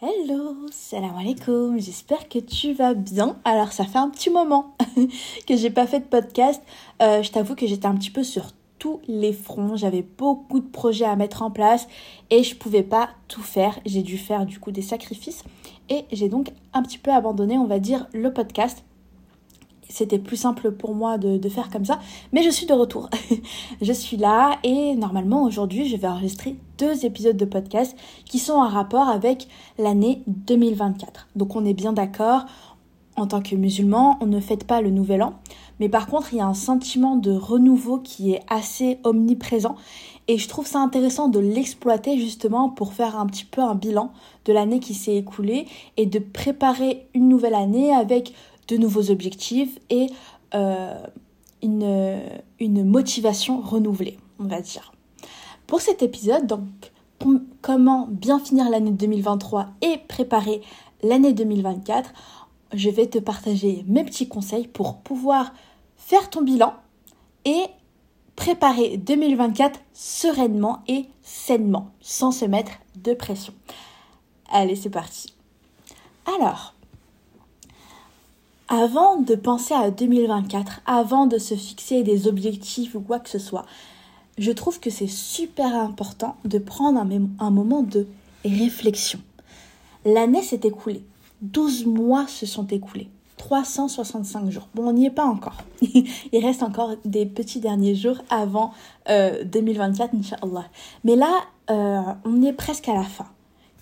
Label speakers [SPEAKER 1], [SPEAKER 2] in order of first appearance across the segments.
[SPEAKER 1] Hello, salam alaikum, j'espère que tu vas bien. Alors ça fait un petit moment que j'ai pas fait de podcast. Euh, je t'avoue que j'étais un petit peu sur tous les fronts, j'avais beaucoup de projets à mettre en place et je pouvais pas tout faire. J'ai dû faire du coup des sacrifices et j'ai donc un petit peu abandonné, on va dire, le podcast c'était plus simple pour moi de, faire comme ça. Mais je suis de retour. je suis là et normalement aujourd'hui je vais enregistrer deux épisodes de podcast qui sont en rapport avec l'année 2024. Donc on est bien d'accord, en tant que musulman, on ne fête pas le nouvel an. Mais par contre, il y a un sentiment de renouveau qui est assez omniprésent. Et je trouve ça intéressant de l'exploiter justement pour faire un petit peu un bilan de l'année qui s'est écoulée et de préparer une nouvelle année avec de nouveaux objectifs et euh, une, une motivation renouvelée, on va dire. Pour cet épisode, donc, comment bien finir l'année 2023 et préparer l'année 2024, je vais te partager mes petits conseils pour pouvoir faire ton bilan et préparer 2024 sereinement et sainement, sans se mettre de pression. Allez, c'est parti. Alors, avant de penser à 2024, avant de se fixer des objectifs ou quoi que ce soit, je trouve que c'est super important de prendre un, moment de réflexion. L'année s'est écoulée. 12 mois se sont écoulés. 365 jours. Bon, on n'y est pas encore. Il reste encore des petits derniers jours avant 2024, euh, Inch'Allah. Mais là, euh, on est presque à la fin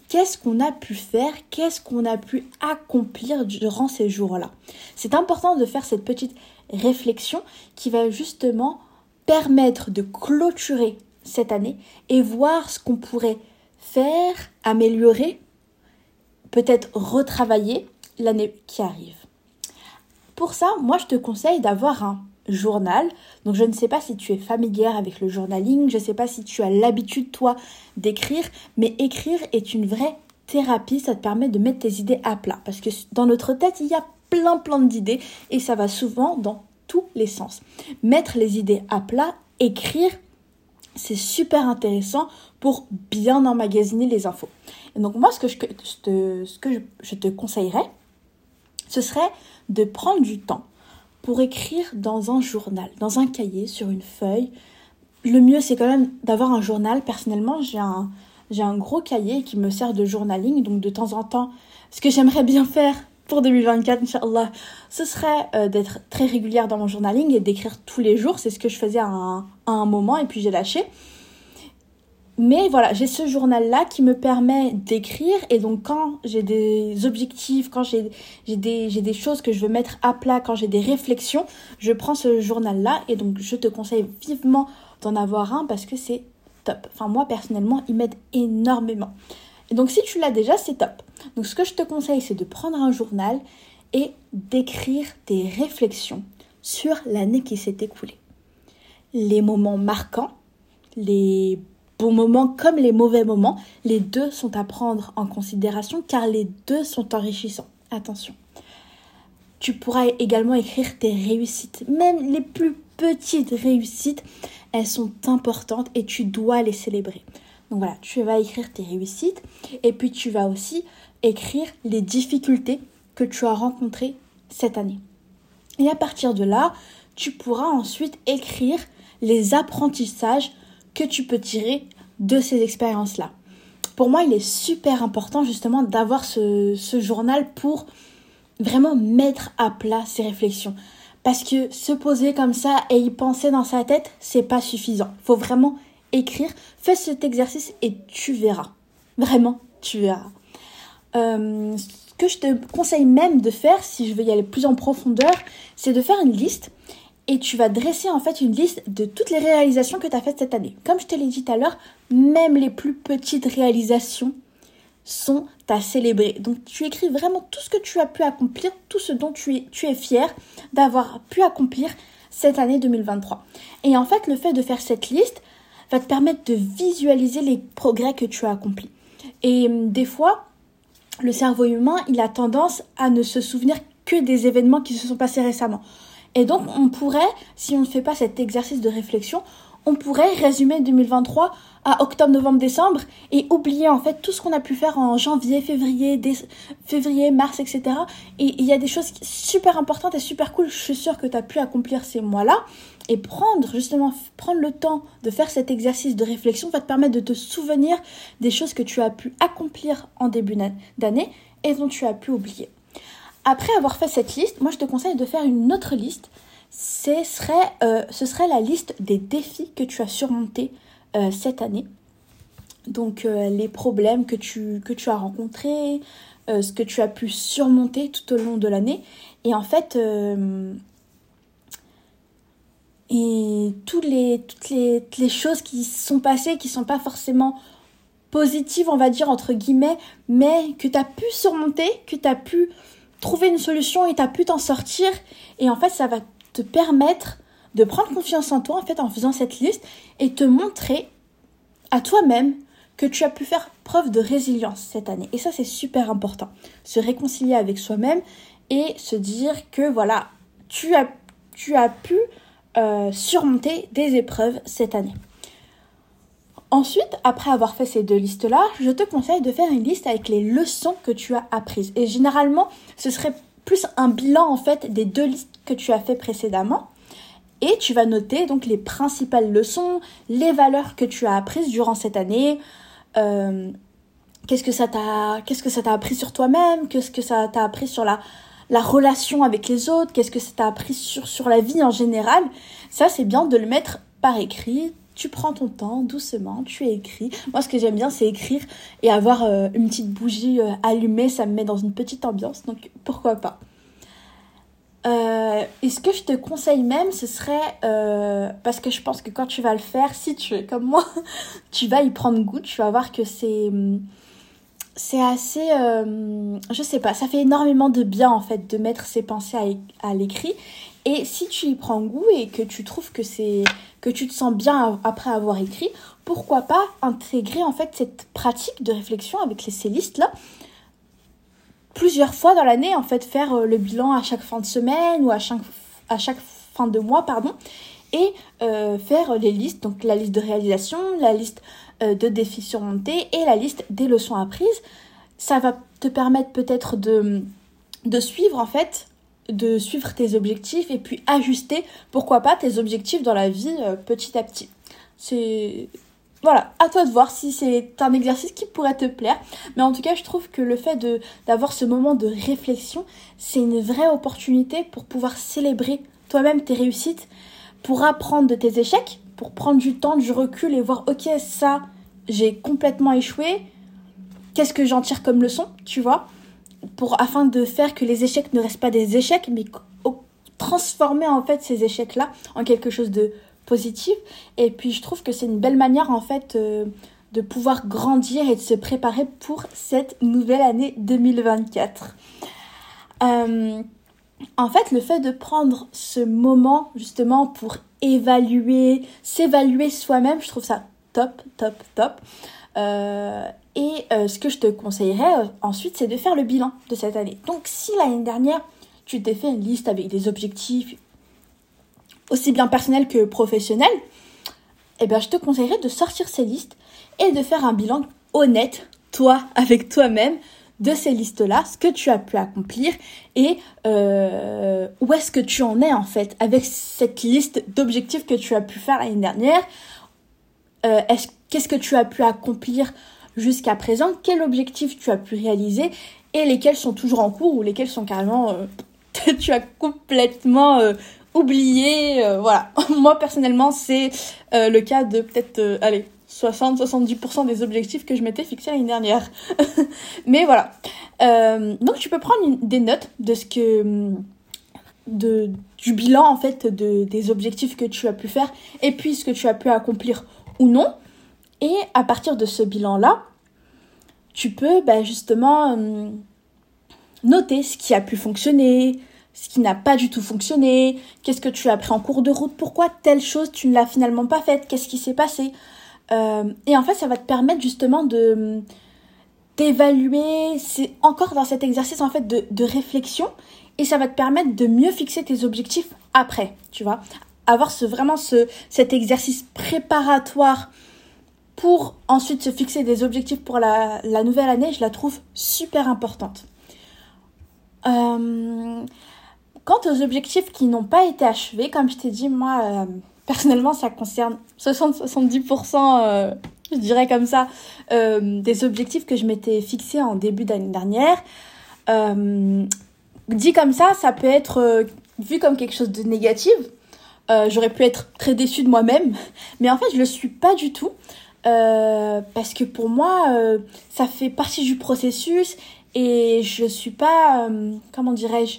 [SPEAKER 1] qu'est-ce qu'on a pu faire, qu'est-ce qu'on a pu accomplir durant ces jours-là? C'est important de faire cette petite réflexion qui va justement permettre de clôturer cette année et voir ce qu'on pourrait faire, améliorer, peut-être retravailler l'année qui arrive. Pour ça, moi je te conseille d'avoir un journal. Donc je ne sais pas si tu es familière avec le journaling, je ne sais pas si tu as l'habitude toi d'écrire, mais écrire est une vraie thérapie, ça te permet de mettre tes idées à plat parce que dans notre tête, il y a plein plein d'idées et ça va souvent dans les sens. Mettre les idées à plat, écrire, c'est super intéressant pour bien emmagasiner les infos. Donc moi, ce que je, ce que je te conseillerais, ce serait de prendre du temps pour écrire dans un journal, dans un cahier, sur une feuille. Le mieux, c'est quand même d'avoir un journal. Personnellement, j'ai un, j'ai un gros cahier qui me sert de journaling. Donc, de temps en temps, ce que j'aimerais bien faire pour 2024, Inch'Allah, ce serait euh, d'être très régulière dans mon journaling et d'écrire tous les jours. C'est ce que je faisais à un, moment et puis j'ai lâché. Mais voilà, j'ai ce journal-là qui me permet d'écrire et donc quand j'ai des objectifs, quand j'ai des, des choses que je veux mettre à plat, quand j'ai des réflexions, je prends ce journal-là et donc je te conseille vivement d'en avoir un parce que c'est top. Enfin moi personnellement, il m'aide énormément. Et donc si tu l'as déjà, c'est top. Donc ce que je te conseille, c'est de prendre un journal et d'écrire tes réflexions sur l'année qui s'est écoulée. Les moments marquants, les bons moments comme les mauvais moments, les deux sont à prendre en considération car les deux sont enrichissants. Attention. Tu pourras également écrire tes réussites. Même les plus petites réussites, elles sont importantes et tu dois les célébrer. Donc voilà, tu vas écrire tes réussites et puis tu vas aussi écrire les difficultés que tu as rencontrées cette année. Et à partir de là, tu pourras ensuite écrire les apprentissages que tu peux tirer de ces expériences-là. Pour moi, il est super important justement d'avoir ce, journal pour vraiment mettre à plat ses réflexions. Parce que se poser comme ça et y penser dans sa tête, c'est pas suffisant. Faut vraiment écrire. Fais cet exercice et tu verras. Vraiment, tu verras. Euh, ce que je te conseille même de faire, si je veux y aller plus en profondeur, c'est de faire une liste et tu vas dresser en fait une liste de toutes les réalisations que tu as faites cette année. Comme je te l'ai dit tout à l'heure, même les plus petites réalisations sont à célébrer. Donc tu écris vraiment tout ce que tu as pu accomplir, tout ce dont tu es, fier d'avoir pu accomplir cette année 2023. Et en fait, le fait de faire cette liste va te permettre de visualiser les progrès que tu as accomplis. Et hum, des fois, le cerveau humain, il a tendance à ne se souvenir que des événements qui se sont passés récemment. Et donc, on pourrait, si on ne fait pas cet exercice de réflexion, on pourrait résumer 2023 à octobre, novembre, décembre et oublier en fait tout ce qu'on a pu faire en janvier, février, février, mars, etc. Et il y a des choses super importantes et super cool, je suis sûre que tu as pu accomplir ces mois-là. Et prendre justement, prendre le temps de faire cet exercice de réflexion va te permettre de te souvenir des choses que tu as pu accomplir en début d'année et dont tu as pu oublier. Après avoir fait cette liste, moi je te conseille de faire une autre liste. Ce serait, euh, la liste des défis que tu as surmontés euh, cette année. Donc euh, les problèmes que tu, que tu as rencontrés, ce que tu as pu surmonter tout au long de l'année. Et en fait, et toutes les choses qui sont passées, qui sont pas forcément positives, on va dire, entre guillemets, mais que tu as pu surmonter, que tu as pu trouver une solution et tu as pu t'en sortir. Et en fait, ça va te permettre de prendre confiance en toi, en fait, en faisant cette liste et te montrer à toi-même que tu as pu faire preuve de résilience cette année. Et ça, c'est super important. Se réconcilier avec soi-même et se dire que voilà, tu as, tu as pu euh, surmonter des épreuves cette année. Ensuite, après avoir fait ces deux listes-là, je te conseille de faire une liste avec les leçons que tu as apprises. Et généralement, ce serait plus un bilan en fait des deux listes que tu as fait précédemment. Et tu vas noter donc les principales leçons, les valeurs que tu as apprises durant cette année. Euh, qu'est-ce que ça t'a, qu'est-ce que ça t'a appris sur toi-même Qu'est-ce que ça t'a appris sur la, la relation avec les autres Qu'est-ce que ça t'a appris sur, la vie en général Ça, c'est bien de le mettre par écrit, tu prends ton temps doucement, tu écris. Moi, ce que j'aime bien, c'est écrire et avoir euh, une petite bougie euh, allumée. Ça me met dans une petite ambiance, donc pourquoi pas. Euh, et ce que je te conseille même, ce serait, parce que je pense que quand tu vas le faire, si tu es comme moi, tu vas y prendre goût, tu vas voir que c'est... C'est assez... je sais pas, ça fait énormément de bien en fait de mettre ses pensées à, l'écrit. Et si tu y prends goût et que tu trouves que c'est que tu te sens bien après avoir écrit, pourquoi pas intégrer en fait cette pratique de réflexion avec les, ces listes là plusieurs fois dans l'année en fait faire euh, le bilan à chaque fin de semaine ou à chaque à chaque fin de mois pardon et euh, faire les listes donc la liste de réalisation, la liste euh, de défis surmontés et la liste des leçons apprises. Ça va te permettre peut-être de de suivre en fait de suivre tes objectifs et puis ajuster, pourquoi pas, tes objectifs dans la vie euh, petit à petit. C'est voilà, à toi de voir si c'est un exercice qui pourrait te plaire. Mais en tout cas, je trouve que le fait d'avoir ce moment de réflexion, c'est une vraie opportunité pour pouvoir célébrer toi-même tes réussites, pour apprendre de tes échecs, pour prendre du temps, du recul et voir OK, ça, j'ai complètement échoué. Qu'est-ce que j'en tire comme leçon, tu vois? Pour, afin de faire que les échecs ne restent pas des échecs, mais transformer en fait ces échecs-là en quelque chose de positif. Et puis je trouve que c'est une belle manière en fait euh, de pouvoir grandir et de se préparer pour cette nouvelle année 2024. Euh, en fait, le fait de prendre ce moment justement pour évaluer, s'évaluer soi-même, je trouve ça top, top, top. Euh, et euh, ce que je te conseillerais euh, ensuite, c'est de faire le bilan de cette année. Donc si l'année dernière, tu t'es fait une liste avec des objectifs aussi bien personnels que professionnels, eh bien je te conseillerais de sortir ces listes et de faire un bilan honnête, toi, avec toi-même, de ces listes-là, ce que tu as pu accomplir et euh, où est-ce que tu en es en fait avec cette liste d'objectifs que tu as pu faire l'année dernière. qu'est-ce que tu as pu accomplir jusqu'à présent, quel objectif tu as pu réaliser et lesquels sont toujours en cours ou lesquels sont carrément euh, tu as complètement euh, oublié. Euh, voilà, moi personnellement c'est le cas de peut-être allez 60-70% des objectifs que je m'étais fixés l'année dernière. Mais voilà. donc tu peux prendre des notes de ce que de, du bilan en fait de, des objectifs que tu as pu faire et puis ce que tu as pu accomplir ou non. Et à partir de ce bilan-là, tu peux bah, justement euh, noter ce qui a pu fonctionner, ce qui n'a pas du tout fonctionné, qu'est-ce que tu as appris en cours de route, pourquoi telle chose tu ne l'as finalement pas faite, qu'est-ce qui s'est passé. Euh, et en fait, ça va te permettre justement de d'évaluer, c'est encore dans cet exercice en fait de, de réflexion, et ça va te permettre de mieux fixer tes objectifs après, tu vois avoir ce, vraiment ce, cet exercice préparatoire pour ensuite se fixer des objectifs pour la, la nouvelle année, je la trouve super importante. Euh, quant aux objectifs qui n'ont pas été achevés, comme je t'ai dit, moi, euh, personnellement, ça concerne 60-70%, euh, je dirais comme ça, des objectifs que je m'étais fixés en début d'année dernière. dit comme ça, ça peut être vu comme quelque chose de négatif. J'aurais pu être très déçue de moi-même, mais en fait, je le suis pas du tout. Euh, parce que pour moi, euh, ça fait partie du processus et je suis pas, euh, comment dirais-je,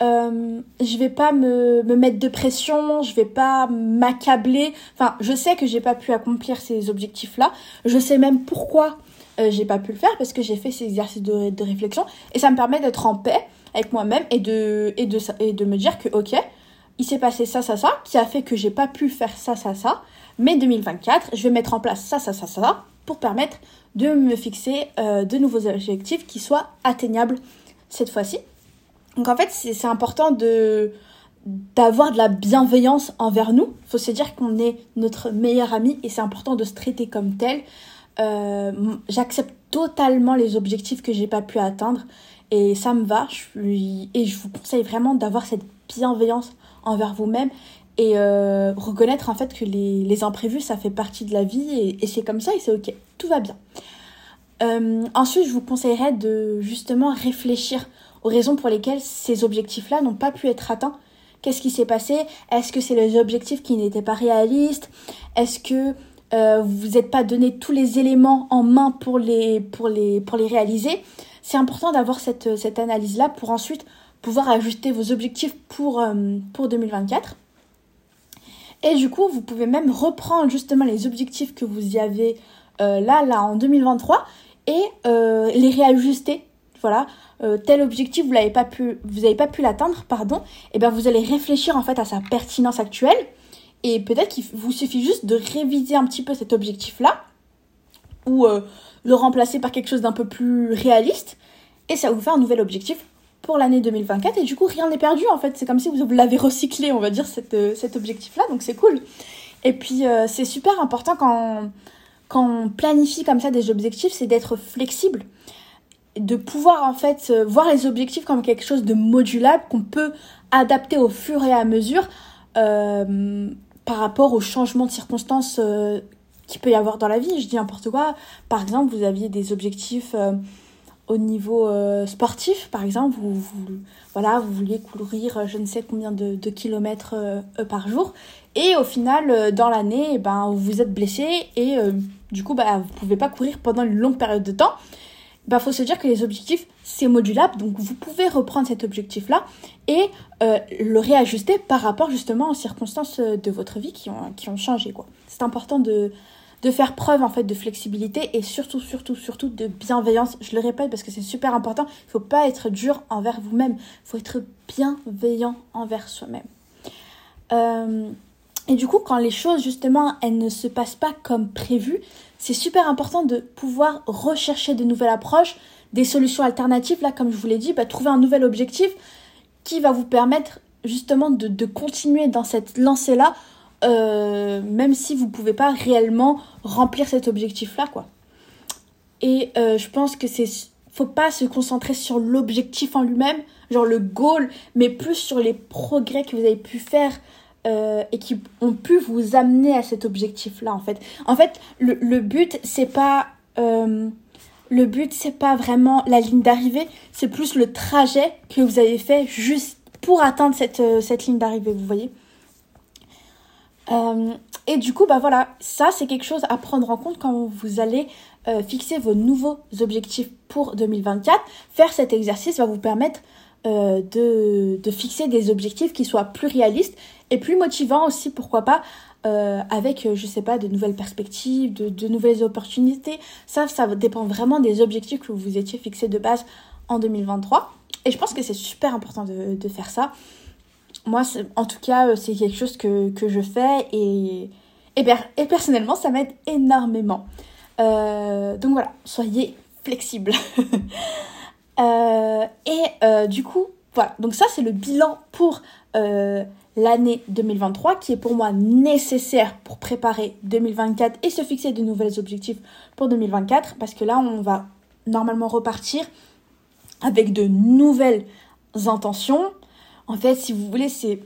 [SPEAKER 1] je vais pas me, me, mettre de pression, je vais pas m'accabler. Enfin, je sais que j'ai pas pu accomplir ces objectifs-là. Je sais même pourquoi j'ai pas pu le faire parce que j'ai fait ces exercices de, de réflexion et ça me permet d'être en paix avec moi-même et de, et, de, et de me dire que, ok, il s'est passé ça, ça, ça, qui a fait que j'ai pas pu faire ça, ça, ça. Mais 2024, je vais mettre en place ça, ça, ça, ça, pour permettre de me fixer euh, de nouveaux objectifs qui soient atteignables cette fois-ci. Donc en fait, c'est important de d'avoir de la bienveillance envers nous. Il faut se dire qu'on est notre meilleur ami et c'est important de se traiter comme tel. Euh, j'accepte totalement les objectifs que j'ai pas pu atteindre et ça me va. Et je vous conseille vraiment d'avoir cette bienveillance envers vous-même et euh, reconnaître en fait que les, imprévus ça fait partie de la vie et, c'est comme ça et c'est ok, tout va bien. Euh, ensuite, je vous conseillerais de justement réfléchir aux raisons pour lesquelles ces objectifs-là n'ont pas pu être atteints. Qu'est-ce qui s'est passé? Est-ce que c'est les objectifs qui n'étaient pas réalistes? Est-ce que euh, vous n'êtes pas donné tous les éléments en main pour les, pour les, pour les réaliser? C'est important d'avoir cette, cette analyse-là pour ensuite pouvoir ajuster vos objectifs pour, pour 2024. Et du coup, vous pouvez même reprendre justement les objectifs que vous y avez euh, là, là, en 2023 et euh, les réajuster. Voilà, euh, tel objectif vous n'avez pas pu, vous pas pu l'atteindre, pardon. Et eh bien vous allez réfléchir en fait à sa pertinence actuelle. Et peut-être qu'il vous suffit juste de réviser un petit peu cet objectif-là ou le remplacer par quelque chose d'un peu plus réaliste et ça vous fait un nouvel objectif pour l'année 2024 et du coup rien n'est perdu en fait. C'est comme si vous l'avez recyclé on va dire euh, cet objectif là donc c'est cool. Et puis euh, c'est super important quand, quand on planifie comme ça des objectifs c'est d'être flexible de pouvoir en fait euh, voir les objectifs comme quelque chose de modulable qu'on peut adapter au fur et à mesure par rapport aux changements de circonstances qu'il peut y avoir dans la vie. Je dis n'importe quoi. Par exemple vous aviez des objectifs au niveau euh, sportif, par exemple, vous, voilà, vous vouliez courir euh, je ne sais combien de, kilomètres euh, par jour, et au final, dans l'année, eh ben, vous êtes blessé, et du coup, bah, vous ne pouvez pas courir pendant une longue période de temps. Bah, faut se dire que les objectifs, c'est modulable, donc vous pouvez reprendre cet objectif-là et le réajuster par rapport justement aux circonstances de votre vie qui ont, qui ont changé. C'est important de, de faire preuve en fait de flexibilité et surtout surtout surtout de bienveillance. Je le répète parce que c'est super important. Il faut pas être dur envers vous-même. Il faut être bienveillant envers soi-même. Euh, et du coup, quand les choses justement elles ne se passent pas comme prévu, c'est super important de pouvoir rechercher de nouvelles approches, des solutions alternatives. Là, comme je vous l'ai dit, bah, trouver un nouvel objectif qui va vous permettre justement de, de continuer dans cette lancée là euh, même si vous pouvez pas réellement remplir cet objectif-là, quoi. Et euh, je pense que c'est faut pas se concentrer sur l'objectif en lui-même, genre le goal, mais plus sur les progrès que vous avez pu faire euh, et qui ont pu vous amener à cet objectif-là, en fait. En fait, le, but, c'est pas... le but, c'est pas vraiment la ligne d'arrivée, c'est plus le trajet que vous avez fait juste pour atteindre cette, cette ligne d'arrivée, vous voyez euh, et du coup, bah voilà, ça c'est quelque chose à prendre en compte quand vous allez euh, fixer vos nouveaux objectifs pour 2024. Faire cet exercice va vous permettre euh, de, de, fixer des objectifs qui soient plus réalistes et plus motivants aussi, pourquoi pas, avec, je sais pas, de nouvelles perspectives, de, de, nouvelles opportunités. Ça, ça dépend vraiment des objectifs que vous étiez fixés de base en 2023. Et je pense que c'est super important de, de faire ça moi, en tout cas, euh, c'est quelque chose que, je fais et, et, personnellement, ça m'aide énormément. Euh, donc voilà, soyez flexibles. Euh, et du coup, Voilà, donc ça c'est le bilan pour euh, l'année 2023 qui est pour moi nécessaire pour préparer 2024 et se fixer de nouveaux objectifs pour 2024 parce que là on va normalement repartir avec de nouvelles intentions. En fait, si vous voulez, c'est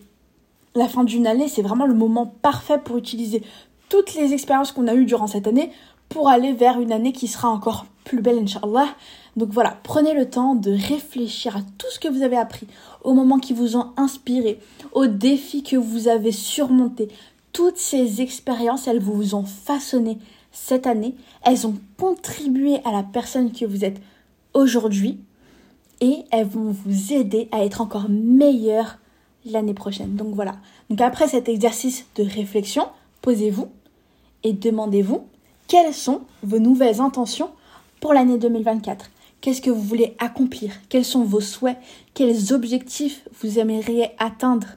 [SPEAKER 1] la fin d'une année, c'est vraiment le moment parfait pour utiliser toutes les expériences qu'on a eues durant cette année pour aller vers une année qui sera encore plus belle, Inch'Allah. Donc voilà, prenez le temps de réfléchir à tout ce que vous avez appris, aux moments qui vous ont inspiré, aux défis que vous avez surmontés. Toutes ces expériences, elles vous ont façonné cette année, elles ont contribué à la personne que vous êtes aujourd'hui et elles vont vous aider à être encore meilleur l'année prochaine. Donc voilà. Donc après cet exercice de réflexion, posez-vous et demandez-vous quelles sont vos nouvelles intentions pour l'année 2024. Qu'est-ce que vous voulez accomplir? Quels sont vos souhaits? Quels objectifs vous aimeriez atteindre?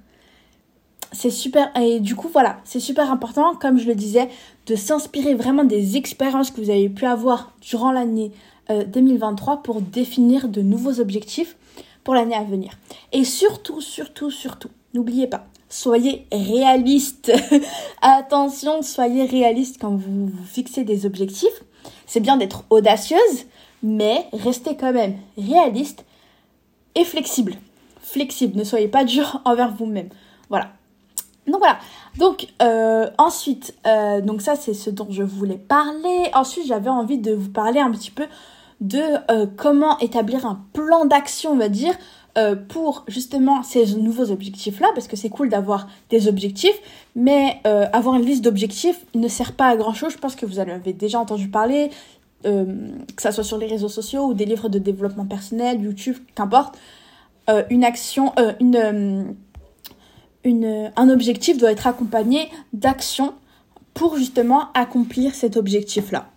[SPEAKER 1] C'est super et du coup voilà, c'est super important comme je le disais de s'inspirer vraiment des expériences que vous avez pu avoir durant l'année 2023 euh, pour définir de nouveaux objectifs pour l'année à venir. Et surtout, surtout, surtout, n'oubliez pas, soyez réaliste. Attention, soyez réaliste quand vous, vous fixez des objectifs. C'est bien d'être audacieuse, mais restez quand même réaliste et flexible. Flexible, ne soyez pas dur envers vous-même. Voilà. Donc voilà. Donc euh, ensuite, euh, donc ça c'est ce dont je voulais parler. Ensuite, j'avais envie de vous parler un petit peu de euh, comment établir un plan d'action, on va dire, pour justement ces nouveaux objectifs-là, parce que c'est cool d'avoir des objectifs, mais avoir une liste d'objectifs ne sert pas à grand-chose. Je pense que vous en avez déjà entendu parler, que ça soit sur les réseaux sociaux ou des livres de développement personnel, YouTube, qu'importe. une action, une un objectif doit être accompagné d'actions pour justement accomplir cet objectif-là.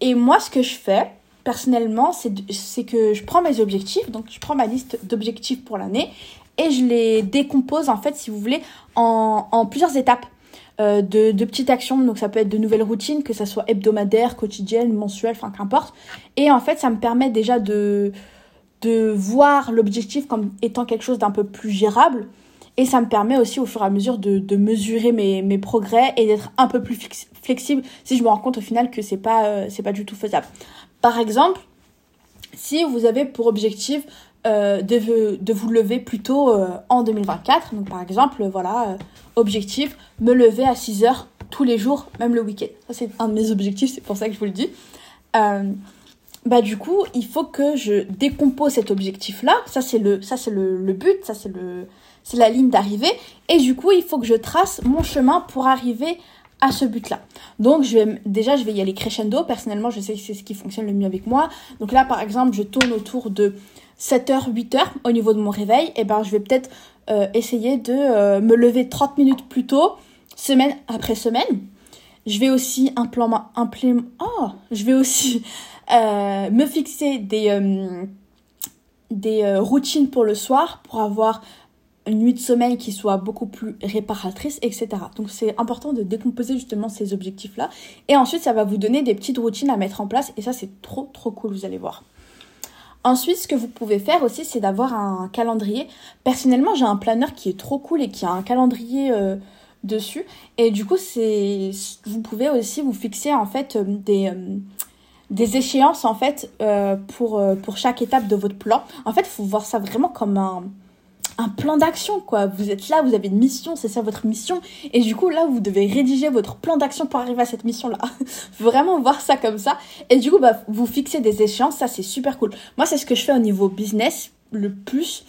[SPEAKER 1] Et moi, ce que je fais, personnellement, c'est que je prends mes objectifs, donc je prends ma liste d'objectifs pour l'année, et je les décompose, en fait, si vous voulez, en, plusieurs étapes. Euh, de, petites actions, donc ça peut être de nouvelles routines, que ça soit hebdomadaire, quotidienne, mensuelle, enfin qu'importe. Et en fait, ça me permet déjà de, voir l'objectif comme étant quelque chose d'un peu plus gérable et ça me permet aussi au fur et à mesure de, mesurer mes, mes, progrès et d'être un peu plus flexible si je me rends compte au final que c'est pas, euh, c'est pas du tout faisable. Par exemple, si vous avez pour objectif euh, de, de, vous lever plutôt euh, en 2024, donc par exemple, voilà, objectif, me lever à 6 heures tous les jours, même le week-end. Ça, c'est un de mes objectifs, c'est pour ça que je vous le dis. bah du coup, il faut que je décompose cet objectif-là. Ça, c'est le, ça, c'est le, le but, ça, c'est le, c'est la ligne d'arrivée. Et du coup, il faut que je trace mon chemin pour arriver à ce but-là. Donc, je vais, déjà, je vais y aller crescendo. Personnellement, je sais que c'est ce qui fonctionne le mieux avec moi. Donc là, par exemple, je tourne autour de 7h, 8h au niveau de mon réveil. Et ben, je vais peut-être euh, essayer de euh, me lever 30 minutes plus tôt, semaine après semaine. Je vais aussi oh, je vais aussi euh, me fixer des, des routines pour le soir pour avoir une nuit de sommeil qui soit beaucoup plus réparatrice, etc. Donc c'est important de décomposer justement ces objectifs-là. Et ensuite, ça va vous donner des petites routines à mettre en place. Et ça, c'est trop, trop cool, vous allez voir. Ensuite, ce que vous pouvez faire aussi, c'est d'avoir un calendrier. Personnellement, j'ai un planeur qui est trop cool et qui a un calendrier euh, dessus. Et du coup, c'est, vous pouvez aussi vous fixer en fait euh, des, euh, des échéances en fait pour, pour chaque étape de votre plan. En fait, il faut voir ça vraiment comme un un plan d'action, quoi. Vous êtes là, vous avez une mission, c'est ça votre mission. Et du coup, là, vous devez rédiger votre plan d'action pour arriver à cette mission-là. Vraiment voir ça comme ça. Et du coup, bah, vous fixez des échéances, ça, c'est super cool. Moi, c'est ce que je fais au niveau business le plus.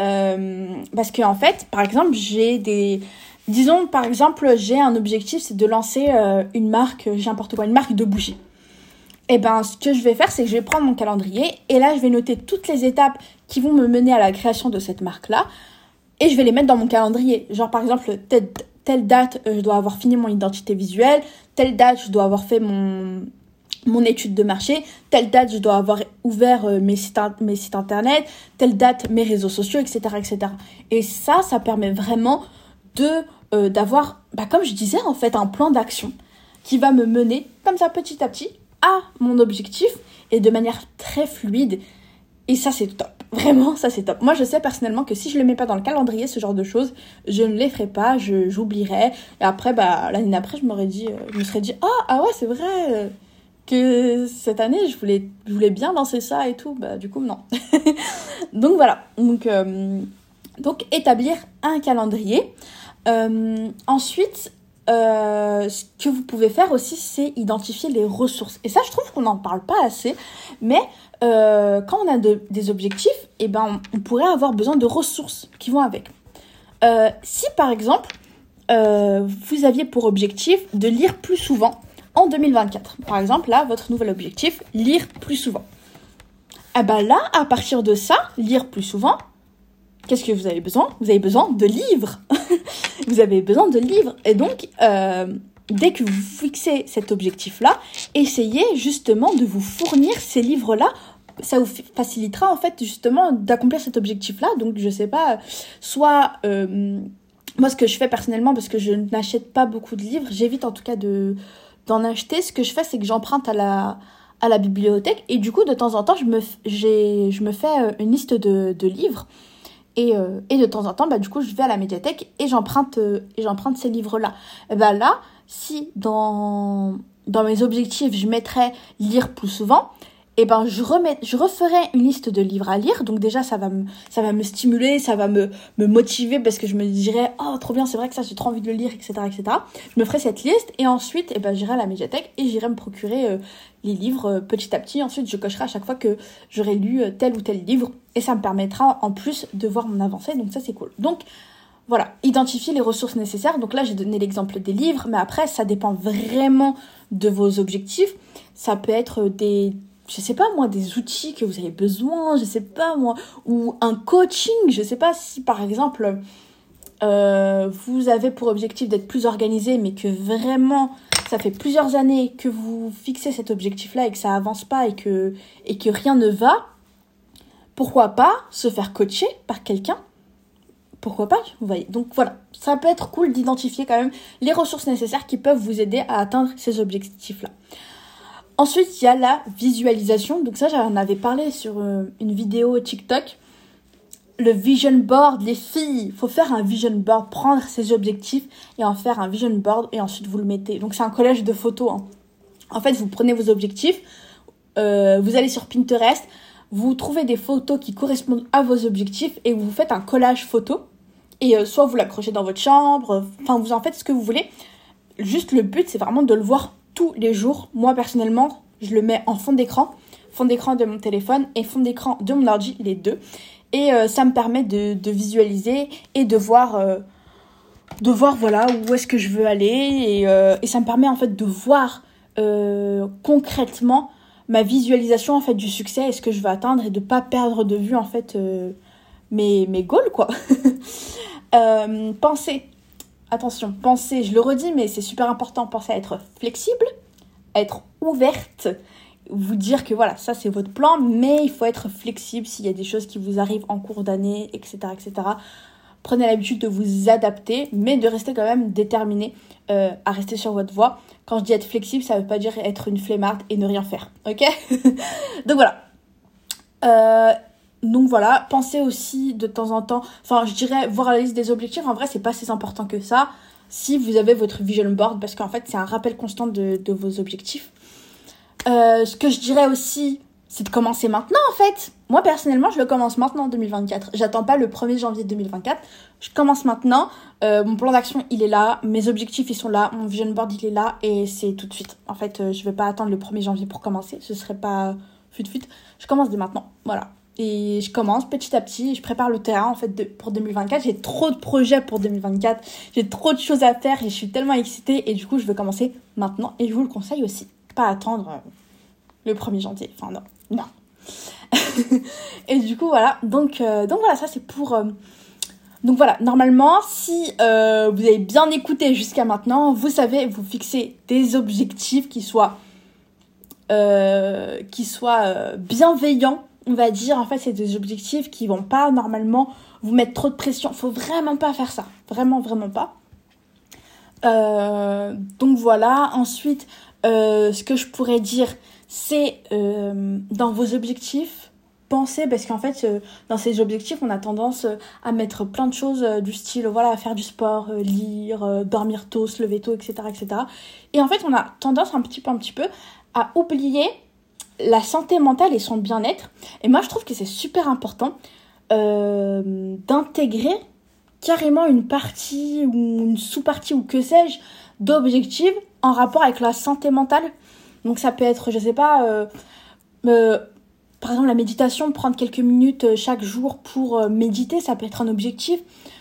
[SPEAKER 1] Euh, parce que, en fait, par exemple, j'ai des. Disons, par exemple, j'ai un objectif, c'est de lancer euh, une marque, j'ai n'importe quoi, une marque de bougies et eh ben ce que je vais faire, c'est que je vais prendre mon calendrier et là je vais noter toutes les étapes qui vont me mener à la création de cette marque-là et je vais les mettre dans mon calendrier. Genre par exemple, telle, date, euh, je dois avoir fini mon identité visuelle, telle date, je dois avoir fait mon, mon étude de marché, telle date, je dois avoir ouvert euh, mes, sites, mes sites internet, telle date, mes réseaux sociaux, etc. etc. Et ça, ça permet vraiment de euh, d'avoir, bah, comme je disais, en fait, un plan d'action qui va me mener comme ça petit à petit à mon objectif et de manière très fluide. Et ça, c'est top. Vraiment, ça c'est top. Moi, je sais personnellement que si je le mets pas dans le calendrier, ce genre de choses, je ne les ferai pas, j'oublierai. Et après, bah l'année d'après, je m'aurais dit, euh, je me serais dit, ah ah ouais, c'est vrai euh, que cette année, je voulais, je voulais bien lancer ça et tout. Bah du coup, non. donc voilà. Donc euh, donc établir un calendrier. ensuite, ce que vous pouvez faire aussi, c'est identifier les ressources. Et ça, je trouve qu'on n'en parle pas assez. Mais euh, quand on a des objectifs, eh ben, on, pourrait avoir besoin de ressources qui vont avec. Euh, si par exemple, euh, vous aviez pour objectif de lire plus souvent en 2024, par exemple, là, votre nouvel objectif, lire plus souvent. Eh ben là, à partir de ça, lire plus souvent, qu'est-ce que vous avez besoin? Vous avez besoin de livres. vous avez besoin de livres. Et donc, dès que vous fixez cet objectif-là, essayez justement de vous fournir ces livres-là ça vous facilitera en fait justement d'accomplir cet objectif-là. Donc je sais pas, soit euh, moi ce que je fais personnellement parce que je n'achète pas beaucoup de livres, j'évite en tout cas de d'en acheter. Ce que je fais c'est que j'emprunte à la à la bibliothèque et du coup de temps en temps je me fais euh, une liste de, livres. Et, euh, et, de temps en temps, bah, du coup, je vais à la médiathèque et j'emprunte et j'emprunte ces livres-là. Bah là, si dans, dans mes objectifs, je mettrais lire plus souvent, eh ben je remets je referai une liste de livres à lire. Donc déjà ça va me ça va me stimuler ça va me me motiver parce que je me dirais oh trop bien c'est vrai que ça j'ai trop envie de le lire etc etc je me ferai cette liste et ensuite eh ben j'irai à la médiathèque et j'irai me procurer euh, les livres euh, petit à petit. Ensuite je cocherai à chaque fois que j'aurai lu euh, tel ou tel livre et ça me permettra en plus de voir mon avancée. Donc ça c'est cool. Donc voilà, identifier les ressources nécessaires. Donc là, j'ai donné l'exemple des livres, mais après, ça dépend vraiment de vos objectifs. Ça peut être des, je sais pas moi, des outils que vous avez besoin, je sais pas moi, ou un coaching, je sais pas si par exemple euh, vous avez pour objectif d'être plus organisé, mais que vraiment ça fait plusieurs années que vous fixez cet objectif-là et que ça avance pas et que, et que rien ne va, pourquoi pas se faire coacher par quelqu'un pourquoi pas, vous voyez. Donc voilà, ça peut être cool d'identifier quand même les ressources nécessaires qui peuvent vous aider à atteindre ces objectifs-là. Ensuite, il y a la visualisation. Donc ça, j'en avais parlé sur euh, une vidéo TikTok. Le vision board, les filles, il faut faire un vision board, prendre ses objectifs et en faire un vision board et ensuite vous le mettez. Donc c'est un collège de photos. Hein. En fait, vous prenez vos objectifs, euh, vous allez sur Pinterest, vous trouvez des photos qui correspondent à vos objectifs et vous faites un collage photo. Et euh, soit vous l'accrochez dans votre chambre, enfin vous en faites ce que vous voulez. Juste le but, c'est vraiment de le voir tous les jours. Moi, personnellement, je le mets en fond d'écran, fond d'écran de mon téléphone et fond d'écran de mon ordi, les deux. Et euh, ça me permet de, visualiser et de voir, euh, de voir voilà, où est-ce que je veux aller. Et, euh, et, ça me permet en fait de voir concrètement ma visualisation en fait du succès et ce que je veux atteindre et de pas perdre de vue en fait mes, mes goals quoi. pensez attention, pensez, je le redis, mais c'est super important, pensez à être flexible, être ouverte, vous dire que voilà, ça c'est votre plan, mais il faut être flexible s'il y a des choses qui vous arrivent en cours d'année, etc., etc. Prenez l'habitude de vous adapter, mais de rester quand même déterminé euh, à rester sur votre voie. Quand je dis être flexible, ça veut pas dire être une flemmarde et ne rien faire, ok? Donc voilà. Euh, donc voilà, pensez aussi de temps en temps, enfin je dirais voir la liste des objectifs, en vrai c'est pas si important que ça si vous avez votre vision board parce qu'en fait c'est un rappel constant de, vos objectifs. Euh, ce que je dirais aussi, c'est de commencer maintenant en fait. Moi personnellement je le commence maintenant en 2024. J'attends pas le 1er janvier 2024. Je commence maintenant. Euh, mon plan d'action il est là, mes objectifs ils sont là, mon vision board il est là et c'est tout de suite. En fait euh, je vais pas attendre le 1er janvier pour commencer, ce serait pas fut fut. Je commence dès maintenant. Voilà. Et je commence petit à petit, je prépare le terrain en fait pour 2024. J'ai trop de projets pour 2024, j'ai trop de choses à faire et je suis tellement excitée et du coup je veux commencer maintenant et je vous le conseille aussi. Pas attendre euh, le 1er janvier, enfin non, non. et du coup voilà, donc, euh, donc voilà, ça c'est pour... Euh, donc voilà, normalement, si vous avez bien écouté jusqu'à maintenant, vous savez, vous fixez des objectifs qui soient, qui soient bienveillants on va dire, en fait, c'est des objectifs qui vont pas normalement vous mettre trop de pression. Faut vraiment pas faire ça. Vraiment, vraiment pas. Euh, donc voilà. Ensuite, euh, ce que je pourrais dire, c'est euh, dans vos objectifs, penser parce qu'en fait dans ces objectifs on a tendance à mettre plein de choses du style voilà faire du sport lire dormir tôt se lever tôt etc etc et en fait on a tendance un petit peu un petit peu à oublier la santé mentale et son bien-être et moi je trouve que c'est super important d'intégrer carrément une partie ou une sous-partie ou que sais-je d'objectifs en rapport avec la santé mentale donc ça peut être, je sais pas, euh, euh, par exemple la méditation, prendre quelques minutes euh, chaque jour pour méditer, ça peut être un objectif.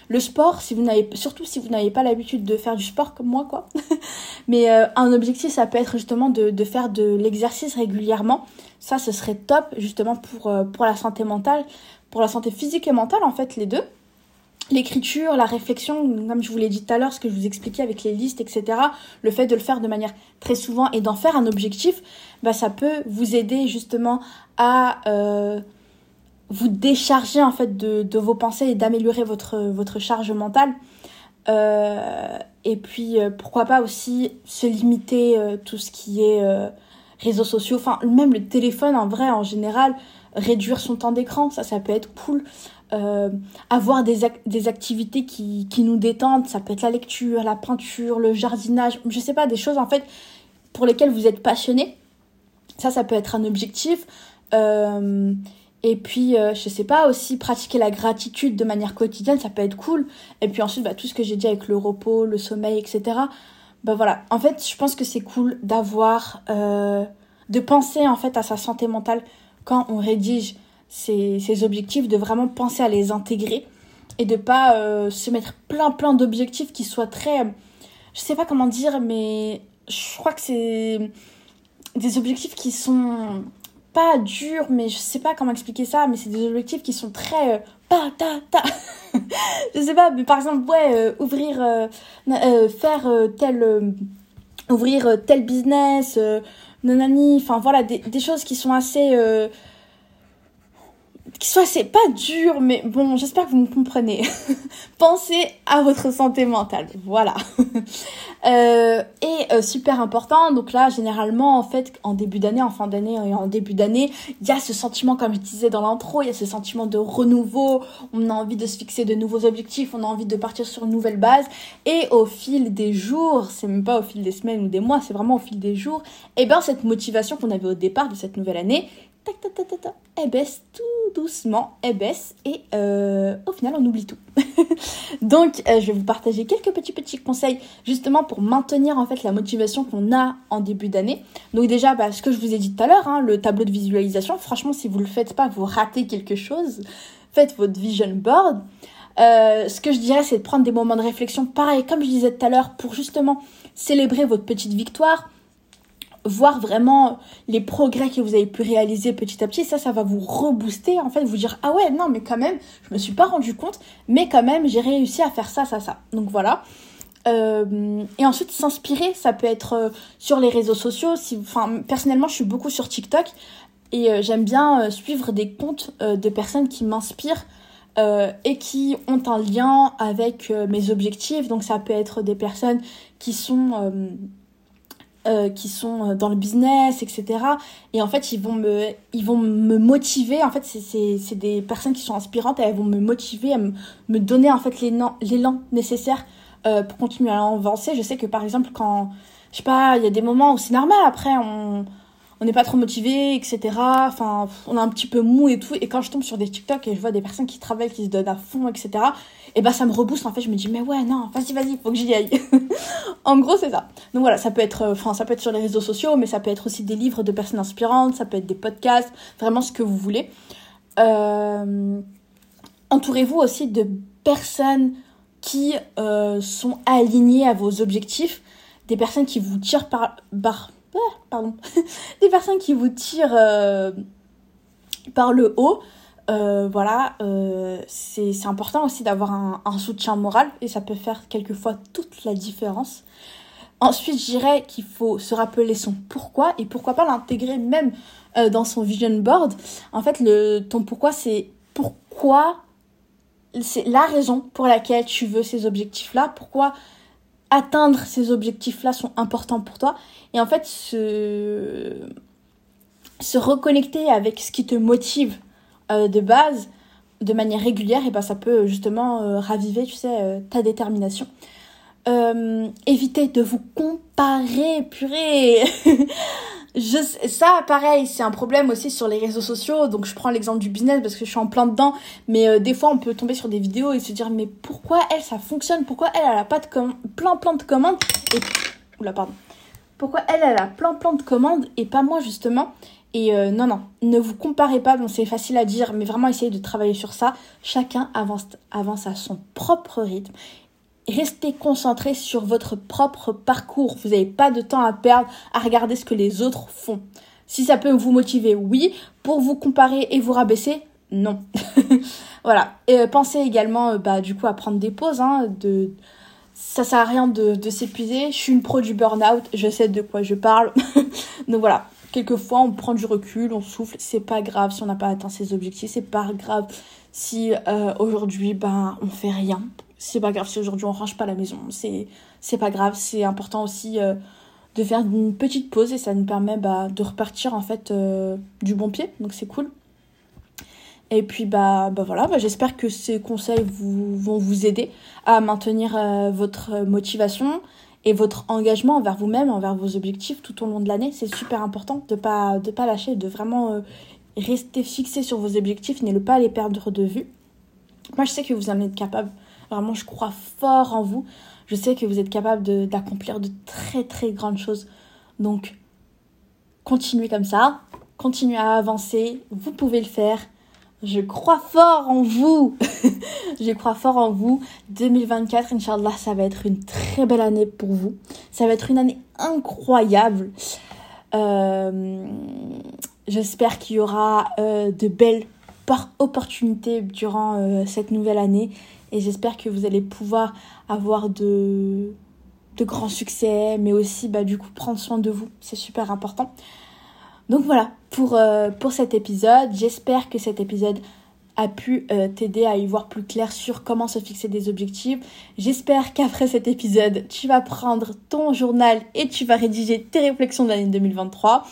[SPEAKER 1] Le sport, si vous n'avez, surtout si vous n'avez pas l'habitude de faire du sport comme moi, quoi. Mais un objectif, ça peut être justement de, faire de l'exercice régulièrement. Ça, ce serait top justement pour, pour la santé mentale, pour la santé physique et mentale en fait, les deux l'écriture, la réflexion, comme je vous l'ai dit tout à l'heure, ce que je vous expliquais avec les listes, etc., le fait de le faire de manière très souvent et d'en faire un objectif, bah, ça peut vous aider justement à euh, vous décharger en fait de, de vos pensées et d'améliorer votre, votre charge mentale. Euh, et puis euh, pourquoi pas aussi se limiter tout ce qui est réseaux sociaux, enfin même le téléphone en vrai en général, réduire son temps d'écran, ça ça peut être cool. Euh, avoir des, des activités qui, qui, nous détendent, ça peut être la lecture, la peinture, le jardinage, je sais pas, des choses en fait pour lesquelles vous êtes passionné. Ça, ça peut être un objectif. Euh, et puis, euh, je sais pas, aussi pratiquer la gratitude de manière quotidienne, ça peut être cool. Et puis ensuite, bah, tout ce que j'ai dit avec le repos, le sommeil, etc. Bah voilà, en fait, je pense que c'est cool d'avoir, de penser en fait à sa santé mentale quand on rédige ces, objectifs, de vraiment penser à les intégrer et de pas euh, se mettre plein plein d'objectifs qui soient très je sais pas comment dire mais je crois que c'est des objectifs qui sont pas durs mais je sais pas comment expliquer ça mais c'est des objectifs qui sont très euh, pas ta ta. Je sais pas mais par exemple ouais euh, ouvrir faire tel ouvrir tel business nanani enfin voilà des, des, choses qui sont assez qui soit c'est pas dur mais bon j'espère que vous me comprenez pensez à votre santé mentale. Voilà. Euh, et euh, super important donc là généralement en fait en début d'année en fin d'année et en début d'année il y a ce sentiment comme je disais dans l'intro il y a ce sentiment de renouveau. On a envie de se fixer de nouveaux objectifs on a envie de partir sur une nouvelle base. Et au fil des jours c'est même pas au fil des semaines ou des mois c'est vraiment au fil des jours et eh ben cette motivation qu'on avait au départ de cette nouvelle année tac, tac, tac, tac, elle baisse tout doucement, elle baisse et euh, au final on oublie tout. Donc euh, je vais vous partager quelques petits petits conseils justement pour maintenir en fait la motivation qu'on a en début d'année. Donc déjà bah, ce que je vous ai dit tout à l'heure, hein, le tableau de visualisation, franchement si vous le faites pas, vous ratez quelque chose. Faites votre vision board. Euh, ce que je dirais, c'est de prendre des moments de réflexion, pareil, comme je disais tout à l'heure, pour justement célébrer votre petite victoire, voir vraiment les progrès que vous avez pu réaliser petit à petit, ça, ça va vous rebooster, en fait, vous dire, ah ouais, non, mais quand même, je me suis pas rendu compte, mais quand même, j'ai réussi à faire ça, ça, ça. Donc voilà. Euh, et ensuite, s'inspirer, ça peut être euh, sur les réseaux sociaux. Si, enfin, personnellement, je suis beaucoup sur TikTok et euh, j'aime bien suivre des comptes de personnes qui m'inspirent et qui ont un lien avec mes objectifs. Donc ça peut être des personnes qui sont qui sont euh, dans le business, etc. Et en fait, ils vont me, ils vont me motiver. En fait, c'est des personnes qui sont inspirantes et elles vont me motiver, à me, me donner en fait l'élan nécessaire euh, pour continuer à avancer. Je sais que par exemple, quand, je sais pas, il y a des moments où c'est normal, après, on on n'est pas trop motivé, etc. Enfin, on est un petit peu mou et tout. Et quand je tombe sur des TikTok et je vois des personnes qui travaillent, qui se donnent à fond, etc. Et bah ça me rebooste. En fait, je me dis mais ouais non, vas-y vas-y, faut que j'y aille. en gros c'est ça. Donc voilà, ça peut être, euh, enfin ça peut être sur les réseaux sociaux, mais ça peut être aussi des livres de personnes inspirantes, ça peut être des podcasts, vraiment ce que vous voulez. Euh, entourez-vous aussi de personnes qui euh, sont alignées à vos objectifs, des personnes qui vous tirent par, par pardon, des personnes qui vous tirent euh, par le haut. Euh, voilà, euh, c'est important aussi d'avoir un, soutien moral et ça peut faire quelquefois toute la différence. Ensuite, je dirais qu'il faut se rappeler son pourquoi et pourquoi pas l'intégrer même dans son vision board. En fait, le, ton pourquoi, c'est pourquoi, c'est la raison pour laquelle tu veux ces objectifs-là, pourquoi atteindre ces objectifs-là sont importants pour toi. Et en fait, se, reconnecter avec ce qui te motive, de base de manière régulière, et ben ça peut justement raviver, tu sais, ta détermination. Évitez de vous comparer, purée ça, pareil, c'est un problème aussi sur les réseaux sociaux. Donc, je prends l'exemple du business parce que je suis en plein dedans. Mais euh, des fois, on peut tomber sur des vidéos et se dire, mais pourquoi elle, ça fonctionne? Pourquoi elle, elle a pas de plein, plein de commandes? Oula, pardon. Pourquoi elle, elle a plein, plein de commandes et pas moi, justement? Et euh, non, non, ne vous comparez pas. Bon, c'est facile à dire, mais vraiment, essayez de travailler sur ça. Chacun avance, avance à son propre rythme restez concentré sur votre propre parcours. Vous n'avez pas de temps à perdre à regarder ce que les autres font. Si ça peut vous motiver, oui. Pour vous comparer et vous rabaisser, non. voilà. Et euh, pensez également, euh, bah, du coup, à prendre des pauses. Hein. Ça sert à rien de, de s'épuiser. Je suis une pro du burn-out. Je sais de quoi je parle. Donc voilà. Quelquefois, on prend du recul, on souffle. C'est pas grave si on n'a pas atteint ses objectifs. C'est pas grave si euh, aujourd'hui, ben, on fait rien c'est pas grave si aujourd'hui on range pas la maison, c'est pas grave, c'est important aussi euh, de faire une petite pause et ça nous permet bah, de repartir en fait euh, du bon pied, donc c'est cool. Et puis bah, bah voilà, bah, j'espère que ces conseils vont vous aider à maintenir euh, votre motivation et votre engagement envers vous-même, envers vos objectifs tout au long de l'année. C'est super important de pas de pas lâcher, de vraiment rester fixé sur vos objectifs, ne pas les perdre de vue. Moi je sais que vous en êtes capable Vraiment, je crois fort en vous. Je sais que vous êtes capable d'accomplir de, très très grandes choses. Donc, continuez comme ça. Continuez à avancer. Vous pouvez le faire. Je crois fort en vous. je crois fort en vous. 2024, Inch'Allah, ça va être une très belle année pour vous. Ça va être une année incroyable. Euh, j'espère qu'il y aura euh, de belles opportunités durant euh, cette nouvelle année et j'espère que vous allez pouvoir avoir de, de grands succès, mais aussi bah, du coup prendre soin de vous, c'est super important. Donc voilà pour, euh, pour cet épisode. J'espère que cet épisode a pu euh, t'aider à y voir plus clair sur comment se fixer des objectifs. J'espère qu'après cet épisode, tu vas prendre ton journal et tu vas rédiger tes réflexions de l'année 2023.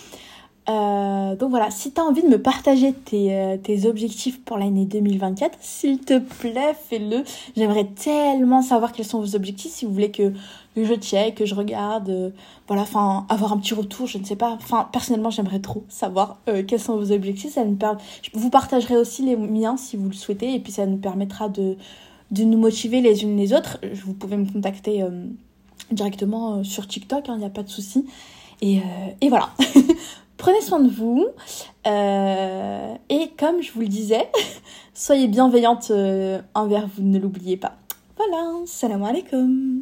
[SPEAKER 1] Euh, donc voilà, si tu as envie de me partager tes, euh, tes objectifs pour l'année 2024, s'il te plaît, fais-le. J'aimerais tellement savoir quels sont vos objectifs. Si vous voulez que, je check, que je regarde, euh, voilà, enfin, avoir un petit retour, je ne sais pas. Enfin, personnellement, j'aimerais trop savoir quels sont vos objectifs. Ça Je vous partagerai aussi les miens si vous le souhaitez, et puis ça nous permettra de, de nous motiver les unes les autres. Vous pouvez me contacter directement sur TikTok, il hein, n'y a pas de souci. Et, et voilà. Prenez soin de vous. Euh, et comme je vous le disais, soyez bienveillante euh, envers vous, ne l'oubliez pas. Voilà, salam alaikum.